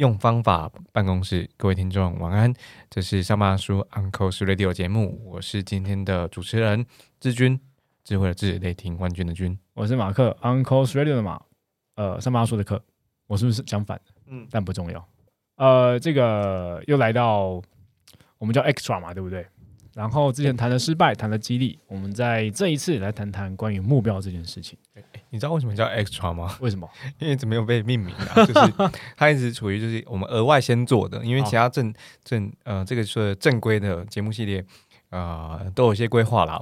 用方法办公室，各位听众晚安。这是上班叔 Uncle's Radio 节目，我是今天的主持人志军，智慧的智，雷霆冠军的军。我是马克 Uncle's Radio 的马，呃，上班叔的课，我是不是相反？嗯，但不重要。呃，这个又来到我们叫 Extra 嘛，对不对？然后之前谈了失败，谈了激励，我们在这一次来谈谈关于目标这件事情。你知道为什么叫 extra 吗？为什么？因为一直没有被命名啊，就是 它一直处于就是我们额外先做的，因为其他正正呃这个是正规的节目系列啊都有些规划啦。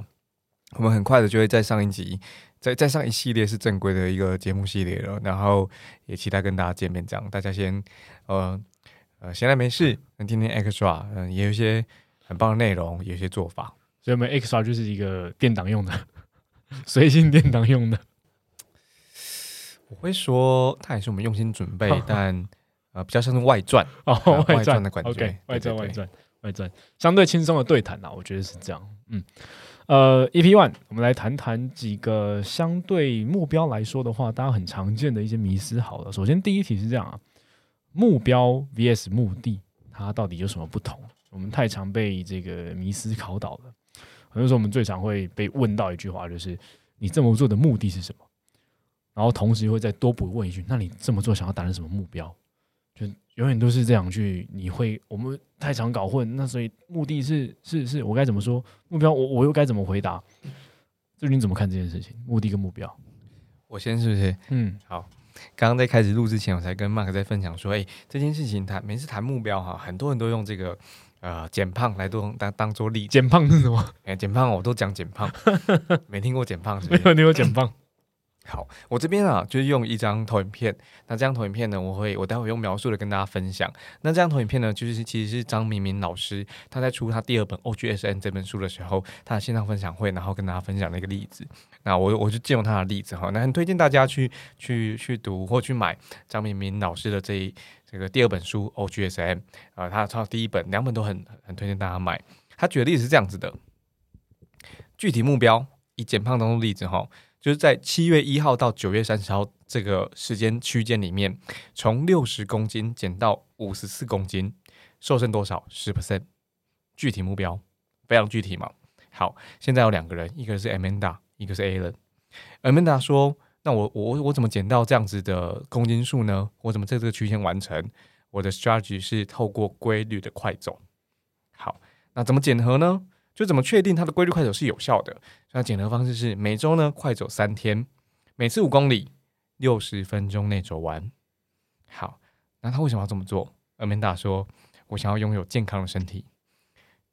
我们很快的就会在上一集，在在上一系列是正规的一个节目系列了，然后也期待跟大家见面，这样大家先呃呃闲来没事，那听听 extra 嗯也有一些很棒的内容，有一些做法，所以我们 extra 就是一个电档用的，随性电档用的。我会说，它也是我们用心准备，但呃，比较像是外传哦，外传的感觉，外传，外传，外传，相对轻松的对谈啊，我觉得是这样。嗯，呃，EP One，我们来谈谈几个相对目标来说的话，大家很常见的一些迷思。好了，首先第一题是这样啊，目标 VS 目的，它到底有什么不同？我们太常被这个迷思考倒了。很多时候，我们最常会被问到一句话，就是你这么做的目的是什么？然后同时会再多补问一句：那你这么做想要达成什么目标？就永远都是这两句，你会我们太常搞混。那所以目的是是是我该怎么说？目标我我又该怎么回答？就是你怎么看这件事情？目的跟目标，我先是不是？嗯，好。刚刚在开始录之前，我才跟 Mark 在分享说：哎，这件事情谈每次谈目标哈，很多人都用这个呃减胖来当当当做例。减胖是什么？哎，减胖我都讲减胖，没听过减胖，没有听过减胖。好，我这边啊，就是用一张投影片。那这张投影片呢，我会我待会用描述的跟大家分享。那这张投影片呢，就是其实是张明明老师他在出他第二本《OGSN》这本书的时候，他的线上分享会，然后跟大家分享的一个例子。那我我就借用他的例子哈，那很推荐大家去去去读或去买张明明老师的这一这个第二本书《OGSN》啊，他他第一本两本都很很推荐大家买。他举的例子是这样子的，具体目标以减胖当中例子哈。就是在七月一号到九月三十号这个时间区间里面，从六十公斤减到五十四公斤，瘦身多少？十 percent。具体目标非常具体嘛。好，现在有两个人，一个是 Amanda，一个是 Alan。Amanda 说：“那我我我怎么减到这样子的公斤数呢？我怎么在这个区间完成？我的 strategy 是透过规律的快走。好，那怎么减核呢？”就怎么确定它的规律快走是有效的？那减核方式是每周呢快走三天，每次五公里，六十分钟内走完。好，那他为什么要这么做？阿明达说：“我想要拥有健康的身体，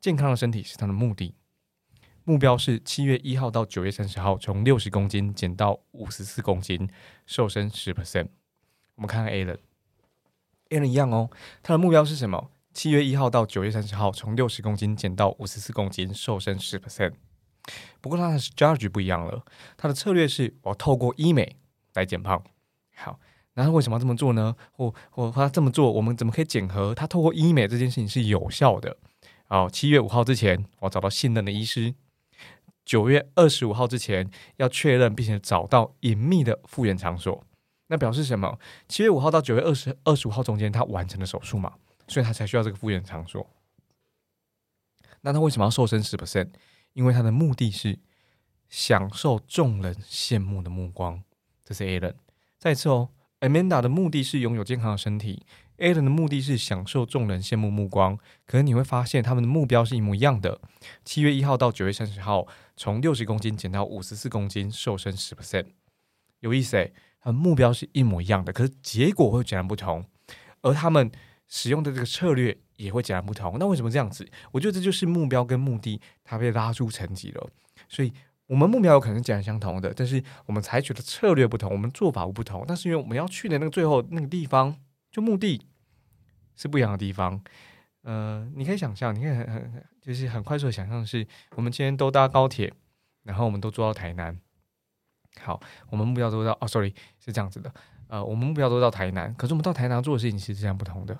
健康的身体是他的目的。目标是七月一号到九月三十号，从六十公斤减到五十四公斤，瘦身十 percent。我们看看 A 人，A 人一样哦，他的目标是什么？”七月一号到九月三十号，从六十公斤减到五十四公斤，瘦身十 percent。不过他的 strategy 不一样了，他的策略是我透过医美来减胖。好，那他为什么要这么做呢？或或他这么做，我们怎么可以检核他透过医美这件事情是有效的？好，七月五号之前，我找到信任的医师；九月二十五号之前，要确认并且找到隐秘的复原场所。那表示什么？七月五号到九月二十二十五号中间，他完成了手术嘛？所以他才需要这个复原场所。那他为什么要瘦身十 percent？因为他的目的是享受众人羡慕的目光。这是 Alan。再次哦，Amanda 的目的是拥有健康的身体，Alan 的目的是享受众人羡慕目光。可是你会发现他们的目标是一模一样的。七月一号到九月三十号，从六十公斤减到五十四公斤，瘦身十 percent。有意思诶，他们目标是一模一样的，可是结果会截然不同。而他们。使用的这个策略也会截然不同。那为什么这样子？我觉得这就是目标跟目的它被拉出层级了。所以，我们目标有可能截然相同的，但是我们采取的策略不同，我们做法不同。但是因为我们要去的那个最后那个地方，就目的是不一样的地方。呃，你可以想象，你可以很很就是很快速的想象，是我们今天都搭高铁，然后我们都坐到台南。好，我们目标都到哦，sorry，是这样子的。呃，我们目标都到台南，可是我们到台南做的事情是这样不同的。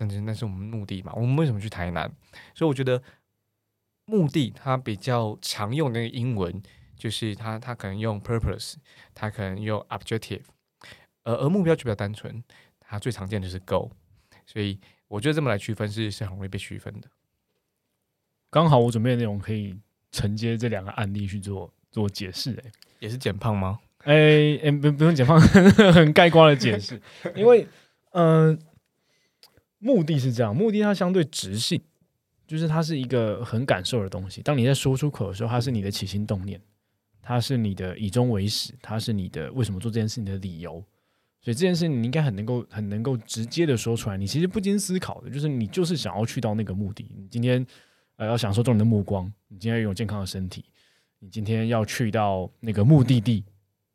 但是那是我们目的嘛？我们为什么去台南？所以我觉得目的它比较常用的那个英文，就是它它可能用 purpose，它可能用 objective，而而目标就比较单纯，它最常见的是 goal，所以我觉得这么来区分是是很容易被区分的。刚好我准备的内容可以承接这两个案例去做做解释、欸，也是减胖吗？哎、哎、不不用减胖，很概括的解释，因为嗯、呃目的是这样，目的它相对直性，就是它是一个很感受的东西。当你在说出口的时候，它是你的起心动念，它是你的以终为始，它是你的为什么做这件事情的理由。所以这件事你应该很能够很能够直接的说出来，你其实不经思考的，就是你就是想要去到那个目的。你今天呃要享受众人的目光，你今天要拥有健康的身体，你今天要去到那个目的地，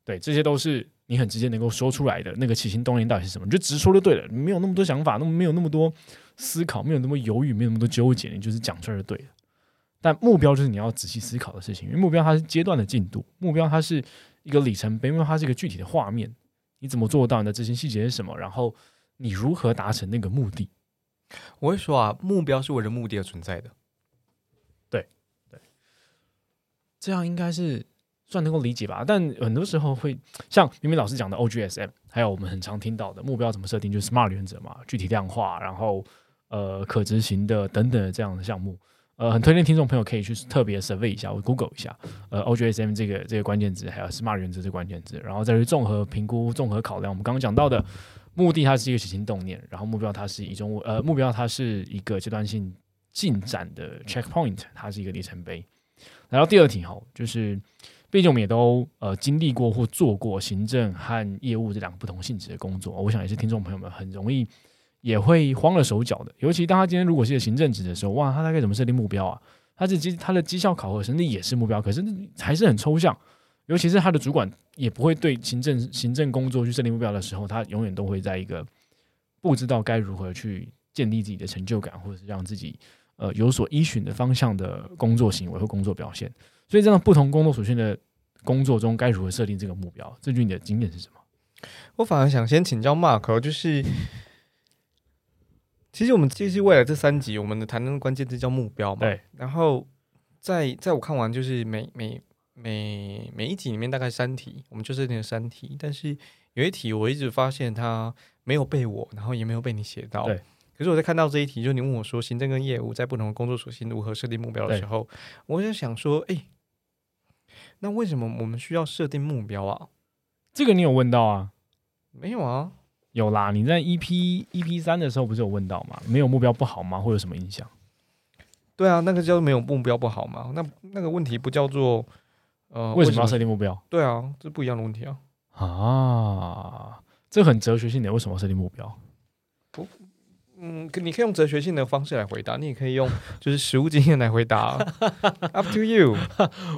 对，这些都是你很直接能够说出来的那个起心动念到底是什么，你就直说就对了，你没有那么多想法，那么没有那么多思考，没有那么犹豫，没有那么多纠结，你就是讲出来就对了。但目标就是你要仔细思考的事情，因为目标它是阶段的进度，目标它是一个里程碑，因为它是一个具体的画面，你怎么做到？你的执行细节是什么？然后你如何达成那个目的？我会说啊，目标是为了目的而存在的。对对这样应该是算能够理解吧。但很多时候会像明明老师讲的 OGSM，还有我们很常听到的目标怎么设定，就是 SMART 原则嘛，具体量化，然后呃可执行的等等这样的项目。呃，很推荐听众朋友可以去特别 survey 一下，或 Google 一下，呃，OGSM 这个这个关键字，还有 SMART 原则这个关键字，然后再去综合评估、综合考量。我们刚刚讲到的目的，它是一个起心动念，然后目标它是一种呃目标，它是一个阶段性进展的 checkpoint，它是一个里程碑。来到第二题哈，就是毕竟我们也都呃经历过或做过行政和业务这两个不同性质的工作，我想也是听众朋友们很容易也会慌了手脚的。尤其当他今天如果是个行政职的时候，哇，他大概怎么设定目标啊？他是绩他的绩效考核甚至也是目标，可是还是很抽象。尤其是他的主管也不会对行政行政工作去设定目标的时候，他永远都会在一个不知道该如何去建立自己的成就感，或者是让自己呃有所依循的方向的工作行为或工作表现。所以，这样不同工作属性的工作中，该如何设定这个目标？这句你的经验是什么？我反而想先请教 Mark，哦就是其实我们就是未来这三集，我们的谈论关键字叫目标嘛。对。然后在在我看完，就是每每每每一集里面大概三题，我们就设定了三题，但是有一题我一直发现它没有被我，然后也没有被你写到。对。可是我在看到这一题，就你问我说行政跟业务在不同的工作属性如何设定目标的时候，我就想说，哎、那为什么我们需要设定目标啊？这个你有问到啊？没有啊，有啦，你在 EP EP 三的时候不是有问到吗？没有目标不好吗？会有什么影响？对啊，那个叫做没有目标不好吗？那那个问题不叫做呃为什么要设定目标对啊，这不一样的问题啊。啊？这很哲学性的，为什么要设定目标？嗯，你可以用哲学性的方式来回答，你也可以用 就是实物经验来回答，up to you。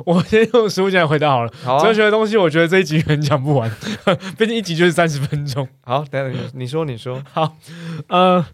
我先用实物经验回答好了。好啊哲，学的东西，我觉得这一集可能讲不完，毕竟一集就是三十分钟。好，等等你你说你说，好呃，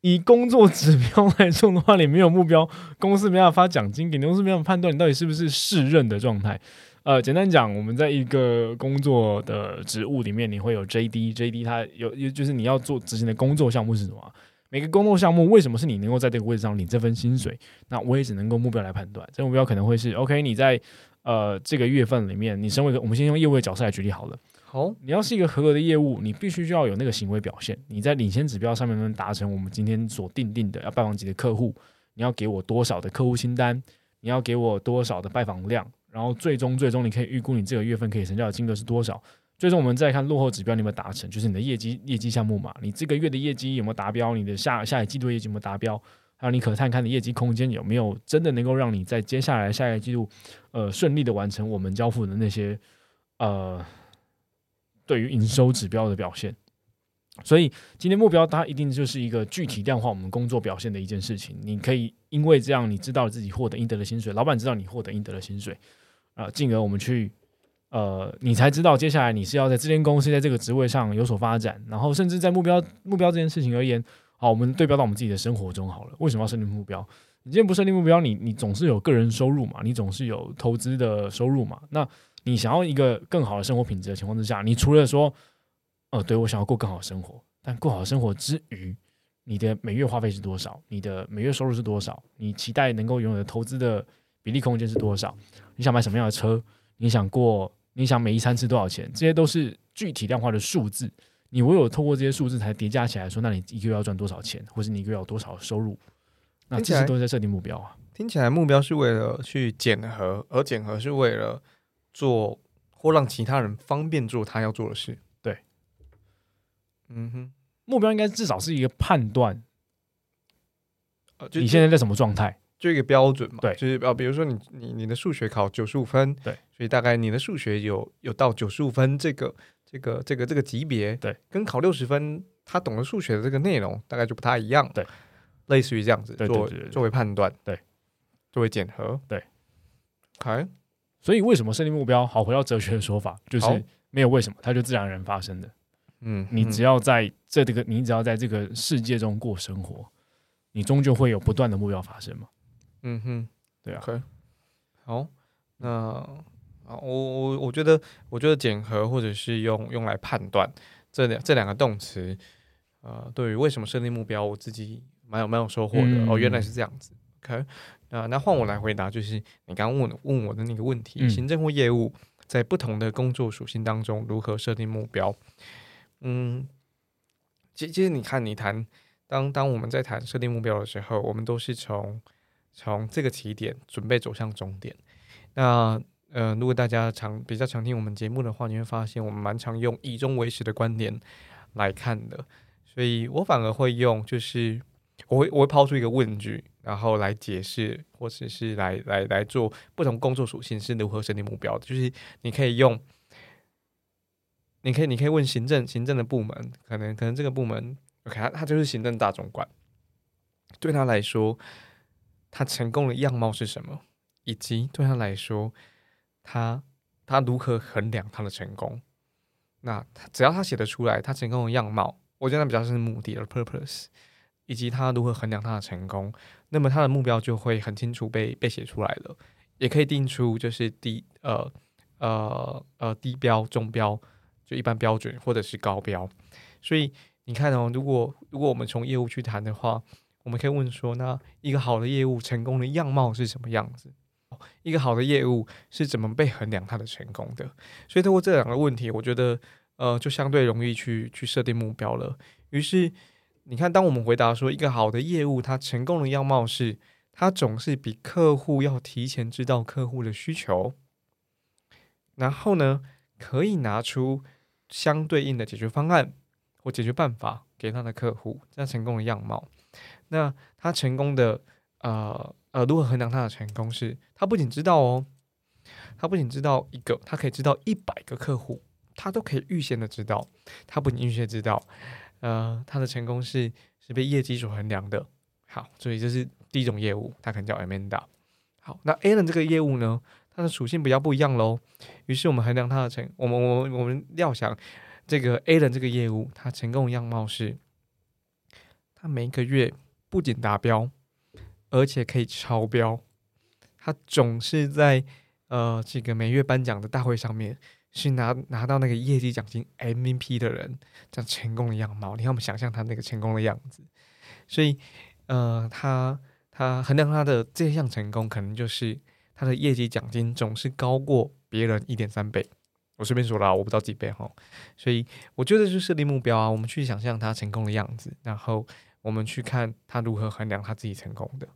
以工作指标来说的话，你没有目标，公司没办法发奖金给你，公司没办法判断你到底是不是适任的状态。呃，简单讲，我们在一个工作的职务里面，你会有 JD，JD 它有有就是你要做执行的工作项目是什么啊？每个工作项目为什么是你能够在这个位置上领这份薪水？那我也只能够目标来判断。这个目标可能会是 OK，你在呃这个月份里面，你身为一个我们先用业务的角色来举例好了。好，你要是一个合格的业务，你必须就要有那个行为表现。你在领先指标上面能达成我们今天所定定的要拜访几个客户，你要给我多少的客户清单，你要给我多少的拜访量，然后最终最终你可以预估你这个月份可以成交的金额是多少。最终我们再看落后指标你有没有达成，就是你的业绩业绩项目嘛，你这个月的业绩有没有达标，你的下下一季度业绩有没有达标，还有你可探看的业绩空间有没有真的能够让你在接下来下一个季度，呃，顺利的完成我们交付的那些呃对于营收指标的表现。所以今天目标它一定就是一个具体量化我们工作表现的一件事情。你可以因为这样，你知道自己获得应得的薪水，老板知道你获得应得的薪水，啊、进而我们去呃，你才知道接下来你是要在这间公司在这个职位上有所发展，然后甚至在目标目标这件事情而言，好，我们对标到我们自己的生活中好了。为什么要设定目标？你今天不设定目标，你你总是有个人收入嘛，你总是有投资的收入嘛。那你想要一个更好的生活品质的情况之下，你除了说，呃，对我想要过更好的生活，但过好的生活之余，你的每月花费是多少？你的每月收入是多少？你期待能够拥有的投资的比例空间是多少？你想买什么样的车？你想过？你想每一餐吃多少钱？这些都是具体量化的数字。你唯有透过这些数字才叠加起来，说那你一个月要赚多少钱，或是你一个月有多少收入？那这些都是在设定目标啊。听起来目标是为了去检核，而检核是为了做或让其他人方便做他要做的事。对，嗯哼，目标应该至少是一个判断，呃，就你现在在什么状态？就一个标准嘛。对，就是呃，比如说你你你的数学考九十五分，对，所以大概你的数学有有到九十五分这个这个这个这个级别，对，跟考六十分他懂得数学的这个内容大概就不太一样，对，类似于这样子做作为判断，对，作为检核，对，OK。所以为什么设定目标？好，回到哲学的说法，就是没有为什么，它就自然而然发生的。嗯，你只要在这这个，你只要在这个世界中过生活，你终究会有不断的目标发生嘛。嗯哼，对啊。好，那啊，我我我觉得，我觉得检核或者是用用来判断这两这两个动词，呃，对于为什么设定目标，我自己蛮有蛮有收获的。哦，原来是这样子。OK。那，那换我来回答，就是你刚刚问问我的那个问题：行政或业务在不同的工作属性当中如何设定目标？嗯，其其实你看，你谈当当我们在谈设定目标的时候，我们都是从从这个起点准备走向终点。那呃，如果大家常比较常听我们节目的话，你会发现我们蛮常用以终为始的观点来看的，所以我反而会用就是。我会我会抛出一个问句，然后来解释，或者是来来来做不同工作属性是如何设定目标的。就是你可以用，你可以你可以问行政行政的部门，可能可能这个部门，OK，他他就是行政大总管，对他来说，他成功的样貌是什么？以及对他来说，他他如何衡量他的成功？那只要他写得出来，他成功的样貌，我觉得那比较是目的的 purpose。以及他如何衡量他的成功，那么他的目标就会很清楚被被写出来了，也可以定出就是低呃呃呃低标、中标，就一般标准或者是高标。所以你看哦，如果如果我们从业务去谈的话，我们可以问说，那一个好的业务成功的样貌是什么样子？一个好的业务是怎么被衡量它的成功的？所以通过这两个问题，我觉得呃就相对容易去去设定目标了。于是。你看，当我们回答说一个好的业务，它成功的样貌是，它总是比客户要提前知道客户的需求，然后呢，可以拿出相对应的解决方案或解决办法给他的客户，这样成功的样貌。那他成功的，呃呃，如何衡量他的成功？是他不仅知道哦，他不仅知道一个，他可以知道一百个客户，他都可以预先的知道，他不仅预先知道。呃，他的成功是是被业绩所衡量的。好，所以这是第一种业务，它可能叫 Amanda。好，那 Alan 这个业务呢，它的属性比较不一样喽。于是我们衡量它的成，我们我们我们料想这个 Alan 这个业务，它成功的样貌是，它每个月不仅达标，而且可以超标。他总是在呃这个每月颁奖的大会上面。是拿拿到那个业绩奖金 MVP 的人，这样成功的样貌，你看我们想象他那个成功的样子，所以呃，他他衡量他的这项成功，可能就是他的业绩奖金总是高过别人一点三倍。我随便说了，我不知道几倍哈。所以我觉得就设定目标啊，我们去想象他成功的样子，然后我们去看他如何衡量他自己成功的。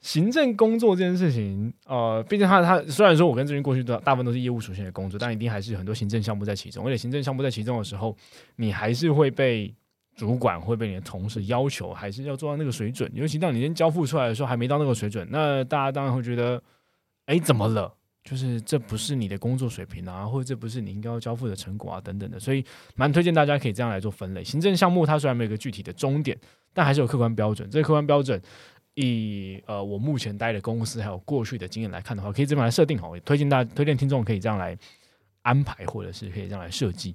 行政工作这件事情，呃，毕竟他他虽然说我跟这边过去的大部分都是业务属性的工作，但一定还是很多行政项目在其中。而且行政项目在其中的时候，你还是会被主管会被你的同事要求，还是要做到那个水准。尤其当你先交付出来的时候，还没到那个水准，那大家当然会觉得，哎，怎么了？就是这不是你的工作水平啊，或者这不是你应该要交付的成果啊，等等的。所以蛮推荐大家可以这样来做分类。行政项目它虽然没有一个具体的终点，但还是有客观标准。这个客观标准。以呃，我目前待的公司还有过去的经验来看的话，可以这么来设定好。也推荐大家推荐听众可以这样来安排，或者是可以这样来设计。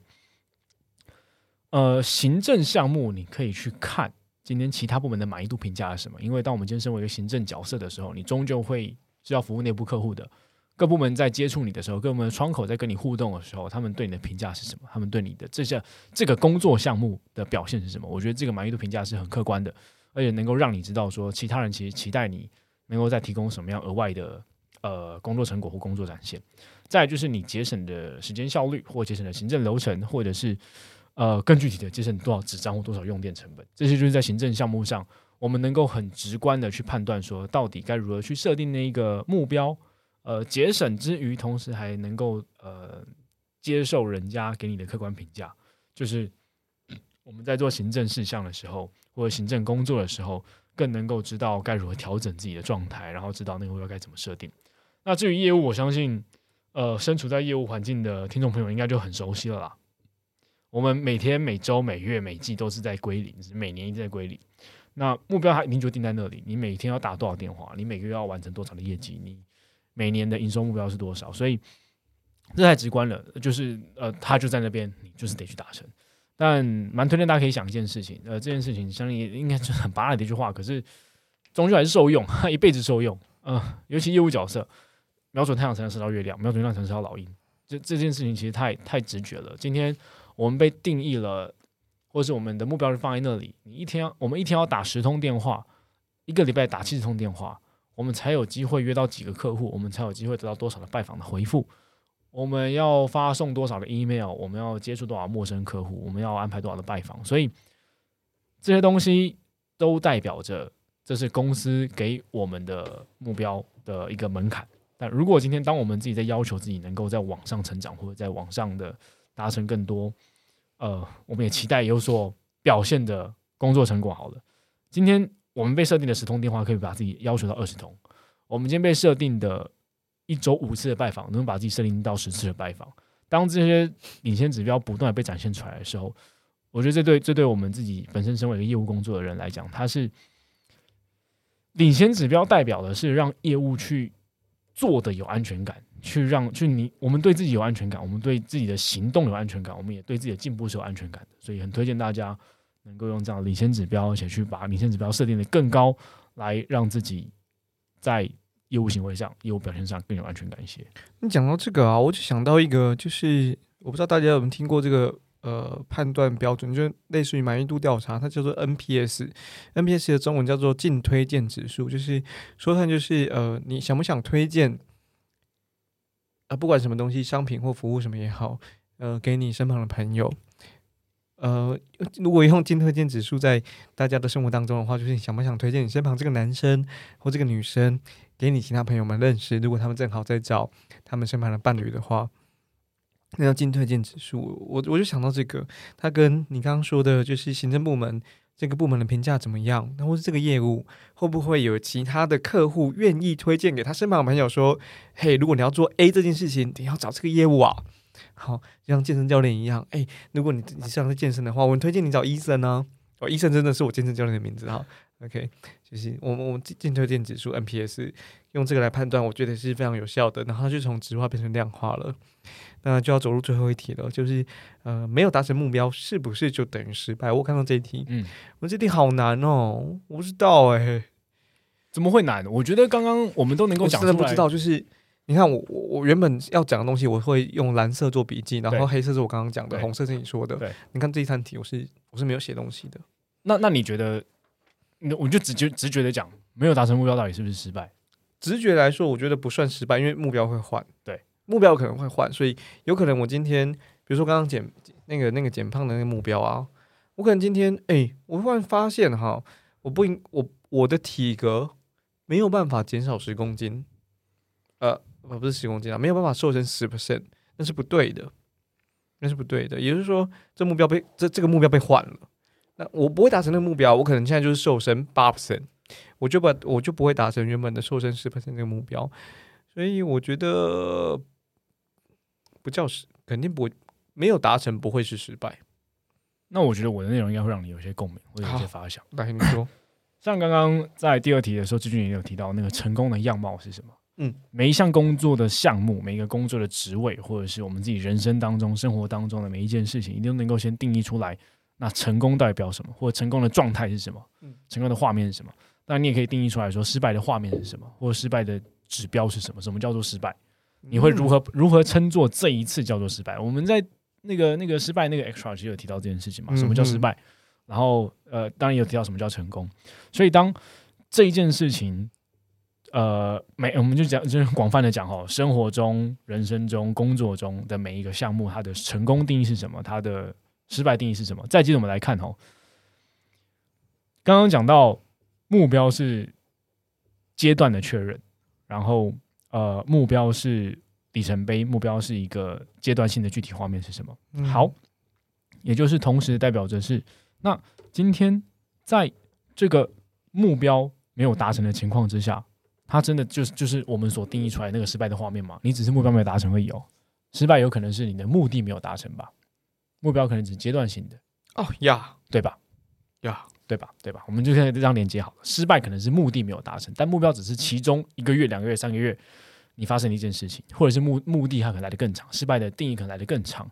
呃，行政项目你可以去看今天其他部门的满意度评价是什么。因为当我们今天身为一个行政角色的时候，你终究会是要服务内部客户的。各部门在接触你的时候，各部门的窗口在跟你互动的时候，他们对你的评价是什么？他们对你的这些这个工作项目的表现是什么？我觉得这个满意度评价是很客观的，而且能够让你知道说，其他人其实期待你能够再提供什么样额外的呃工作成果或工作展现。再就是你节省的时间效率，或节省的行政流程，或者是呃更具体的节省多少纸张或多少用电成本，这些就是在行政项目上，我们能够很直观的去判断说，到底该如何去设定那一个目标。呃，节省之余，同时还能够呃接受人家给你的客观评价，就是我们在做行政事项的时候，或者行政工作的时候，更能够知道该如何调整自己的状态，然后知道那个目标该怎么设定。那至于业务，我相信呃身处在业务环境的听众朋友应该就很熟悉了啦。我们每天、每周、每月、每季都是在归零，每年一直在归零。那目标还一定就定在那里，你每天要打多少电话，你每个月要完成多少的业绩，你。每年的营收目标是多少？所以这太直观了，就是呃，他就在那边，你就是得去达成。但蛮推荐大家可以想一件事情，呃，这件事情相信应该是很拔辣的一句话，可是终究还是受用，一辈子受用。嗯，尤其业务角色，瞄准太阳才能吃到月亮，瞄准月亮才能吃到老鹰。这这件事情其实太太直觉了。今天我们被定义了，或者是我们的目标是放在那里，你一天我们一天要打十通电话，一个礼拜打七十通电话。我们才有机会约到几个客户，我们才有机会得到多少的拜访的回复。我们要发送多少的 email，我们要接触多少陌生客户，我们要安排多少的拜访。所以这些东西都代表着这是公司给我们的目标的一个门槛。但如果今天当我们自己在要求自己能够在网上成长，或者在网上的达成更多，呃，我们也期待有所表现的工作成果。好了，今天。我们被设定的十通电话可以把自己要求到二十通。我们今天被设定的一周五次的拜访，能把自己设定到十次的拜访。当这些领先指标不断被展现出来的时候，我觉得这对这对我们自己本身身为一个业务工作的人来讲，它是领先指标代表的是让业务去做的有安全感，去让去你我们对自己有安全感，我们对自己的行动有安全感，我们也对自己的进步是有安全感的。所以很推荐大家。能够用这样领先指标，而且去把领先指标设定的更高，来让自己在业务行为上、业务表现上更有安全感一些。你讲到这个啊，我就想到一个，就是我不知道大家有没有听过这个呃判断标准，就类似于满意度调查，它叫做 NPS，NPS 的中文叫做净推荐指数，就是说它就是呃你想不想推荐啊，不管什么东西，商品或服务什么也好，呃，给你身旁的朋友。呃，如果用进推荐指数在大家的生活当中的话，就是想不想推荐你身旁这个男生或这个女生给你其他朋友们认识？如果他们正好在找他们身旁的伴侣的话，那叫进推荐指数。我我就想到这个，他跟你刚刚说的，就是行政部门这个部门的评价怎么样？那或是这个业务会不会有其他的客户愿意推荐给他身旁的朋友说：“嘿，如果你要做 A 这件事情，你要找这个业务啊。”好，就像健身教练一样，哎，如果你你想在健身的话，我推荐你找医生呢。哦，医生真的是我健身教练的名字哈。OK，就是我们我们进推荐指数 NPS 用这个来判断，我觉得是非常有效的。然后就从直化变成量化了，那就要走入最后一题了，就是呃，没有达成目标是不是就等于失败？我看到这一题，嗯，我这题好难哦，我不知道哎，怎么会难？我觉得刚刚我们都能够讲出来，不知道就是。你看我我我原本要讲的东西，我会用蓝色做笔记，然后黑色是我刚刚讲的，红色是你说的。对，你看这一三题，我是我是没有写东西的。那那你觉得，那我就直觉直觉的讲，没有达成目标到底是不是失败？直觉来说，我觉得不算失败，因为目标会换。对，目标可能会换，所以有可能我今天，比如说刚刚减那个那个减胖的那个目标啊，我可能今天哎，我忽然发现哈，我不应我我的体格没有办法减少十公斤，呃。呃，不是十公斤啊，没有办法瘦成十 percent，那是不对的，那是不对的。也就是说，这目标被这这个目标被换了，那我不会达成那个目标，我可能现在就是瘦身八 percent，我就把我就不会达成原本的瘦身十 percent 这个目标。所以我觉得不叫失，肯定不会没有达成不会是失败。那我觉得我的内容应该会让你有些共鸣，或者有些发想。来，你说，像刚刚在第二题的时候，志军也有提到那个成功的样貌是什么？嗯，每一项工作的项目，每一个工作的职位，或者是我们自己人生当中、生活当中的每一件事情，一定能够先定义出来。那成功代表什么，或者成功的状态是什么？嗯，成功的画面是什么？当然，你也可以定义出来说，失败的画面是什么，或者失败的指标是什么？什么叫做失败？你会如何如何称作这一次叫做失败？我们在那个那个失败那个 extra 其实有提到这件事情嘛？什么叫失败？然后呃，当然有提到什么叫成功。所以当这一件事情，呃，每我们就讲就是广泛的讲哦，生活中、人生中、工作中的每一个项目，它的成功定义是什么？它的失败定义是什么？再接着我们来看哦，刚刚讲到目标是阶段的确认，然后呃，目标是里程碑，目标是一个阶段性的具体画面是什么？好，也就是同时代表着是。那今天在这个目标没有达成的情况之下，它真的就是就是我们所定义出来那个失败的画面吗？你只是目标没有达成而已哦。失败有可能是你的目的没有达成吧？目标可能只是阶段性的哦呀，对吧？呀，对吧？对吧？我们就现在这样连接好了。失败可能是目的没有达成，但目标只是其中一个月、两个月、三个月你发生的一件事情，或者是目目的它可能来的更长，失败的定义可能来的更长。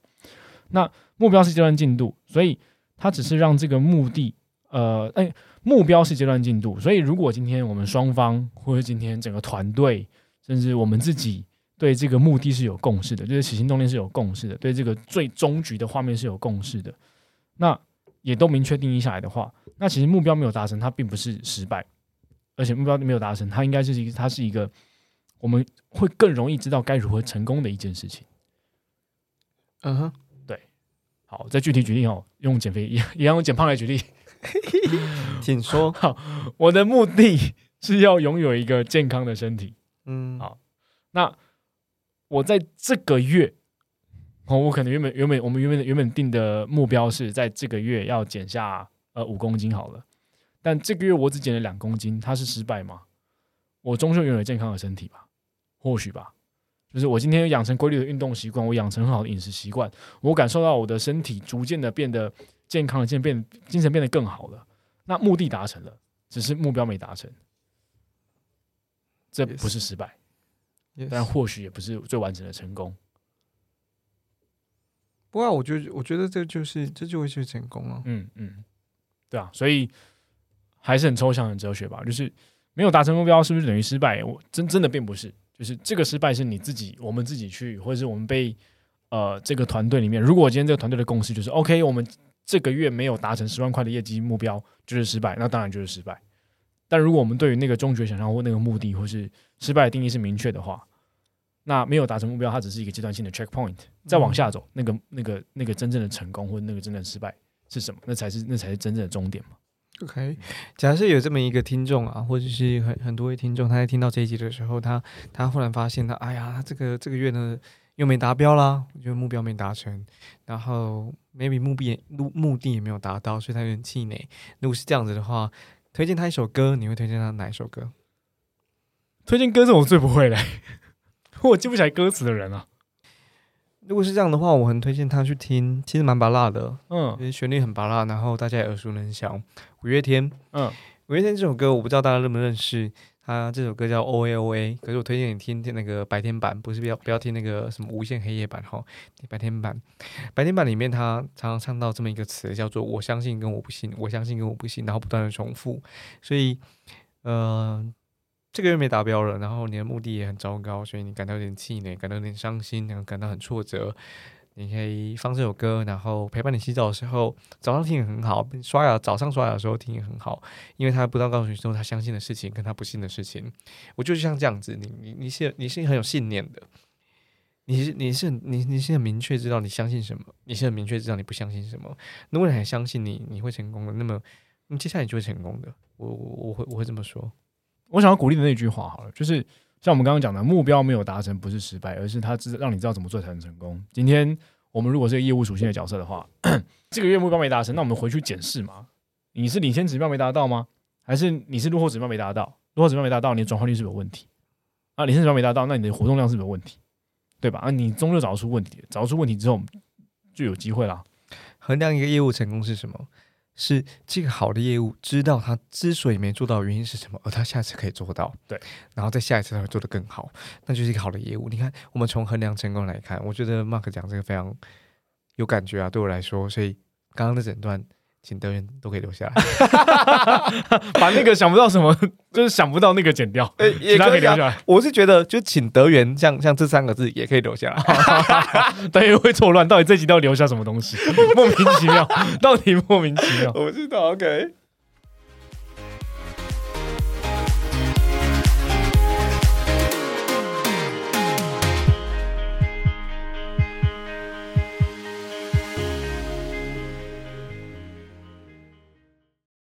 那目标是阶段进度，所以。它只是让这个目的，呃，哎，目标是阶段进度，所以如果今天我们双方，或者今天整个团队，甚至我们自己对这个目的是有共识的，就是起心动念是有共识的，对这个最终局的画面是有共识的，那也都明确定义下来的话，那其实目标没有达成，它并不是失败，而且目标没有达成，它应该是一个，它是一个我们会更容易知道该如何成功的一件事情。嗯哼。对好，再具体举例哦，用减肥一样一样用减胖来举例，请说。好，我的目的是要拥有一个健康的身体。嗯，好，那我在这个月，哦，我可能原本原本我们原本原本定的目标是在这个月要减下呃五公斤好了，但这个月我只减了两公斤，它是失败吗？我终究拥有健康的身体吧？或许吧。就是我今天养成规律的运动习惯，我养成很好的饮食习惯，我感受到我的身体逐渐的变得健康了，渐变精神变得更好了。那目的达成了，只是目标没达成，这不是失败，但或许也不是最完整的成功。不过，我觉得，我觉得这就是这就会是成功了。嗯嗯，对啊，所以还是很抽象很哲学吧。就是没有达成目标，是不是等于失败？我真真的并不是。就是这个失败是你自己，我们自己去，或者是我们被呃这个团队里面，如果今天这个团队的共识就是 OK，我们这个月没有达成十万块的业绩目标就是失败，那当然就是失败。但如果我们对于那个终局想象或那个目的或是失败的定义是明确的话，那没有达成目标，它只是一个阶段性的 checkpoint，再往下走，那个那个那个真正的成功或者那个真正的失败是什么？那才是那才是真正的终点嘛。OK，假设有这么一个听众啊，或者是很很多位听众，他在听到这一集的时候，他他忽然发现他，哎呀，他这个这个月呢又没达标啦，我觉得目标没达成，然后 maybe 目的目目的也没有达到，所以他有点气馁。如果是这样子的话，推荐他一首歌，你会推荐他哪一首歌？推荐歌是我最不会的，我记不起来歌词的人啊。如果是这样的话，我很推荐他去听，其实蛮拔辣的，嗯，旋律很拔辣，然后大家也耳熟能详。五月天，嗯，五月天这首歌我不知道大家认不认识，他这首歌叫 O A O A，可是我推荐你听听那个白天版，不是不要不要听那个什么无限黑夜版哈，白天版，白天版里面他常常唱到这么一个词叫做我相信跟我不信，我相信跟我不信，然后不断的重复，所以，呃。这个月没达标了，然后你的目的也很糟糕，所以你感到有点气馁，感到有点伤心，然后感到很挫折。你可以放这首歌，然后陪伴你洗澡的时候，早上听也很好；刷牙早上刷牙的时候听也很好，因为他不断告诉你说他相信的事情跟他不信的事情。我就像这样子，你你你是你是很有信念的，你是你是你你是很明确知道你相信什么，你是很明确知道你不相信什么。如果你很相信你你会成功的，那么那么接下来你就会成功的。我我我会我会这么说。我想要鼓励的那句话好了，就是像我们刚刚讲的，目标没有达成不是失败，而是他知让你知道怎么做才能成功。今天我们如果是个业务属性的角色的话，这个月目标没达成，那我们回去检视嘛？你是领先指标没达到吗？还是你是落后指标没达到？落后指标没达到，你的转化率是有问题啊？领先指标没达到，那你的活动量是有问题，对吧？啊，你终究找出问题，找出问题之后就有机会啦。衡量一个业务成功是什么？是这个好的业务，知道他之所以没做到原因是什么，而他下次可以做到，对，然后在下一次他会做得更好，那就是一个好的业务。你看，我们从衡量成功来看，我觉得 Mark 讲这个非常有感觉啊，对我来说，所以刚刚的诊断请德源都可以留下来，把那个想不到什么，就是想不到那个剪掉，欸，其他可以留下来。我是觉得，就请德源，像像这三个字也可以留下来。等于会错乱，到底这集要留下什么东西？莫名其妙，到底莫名其妙。我知道，OK。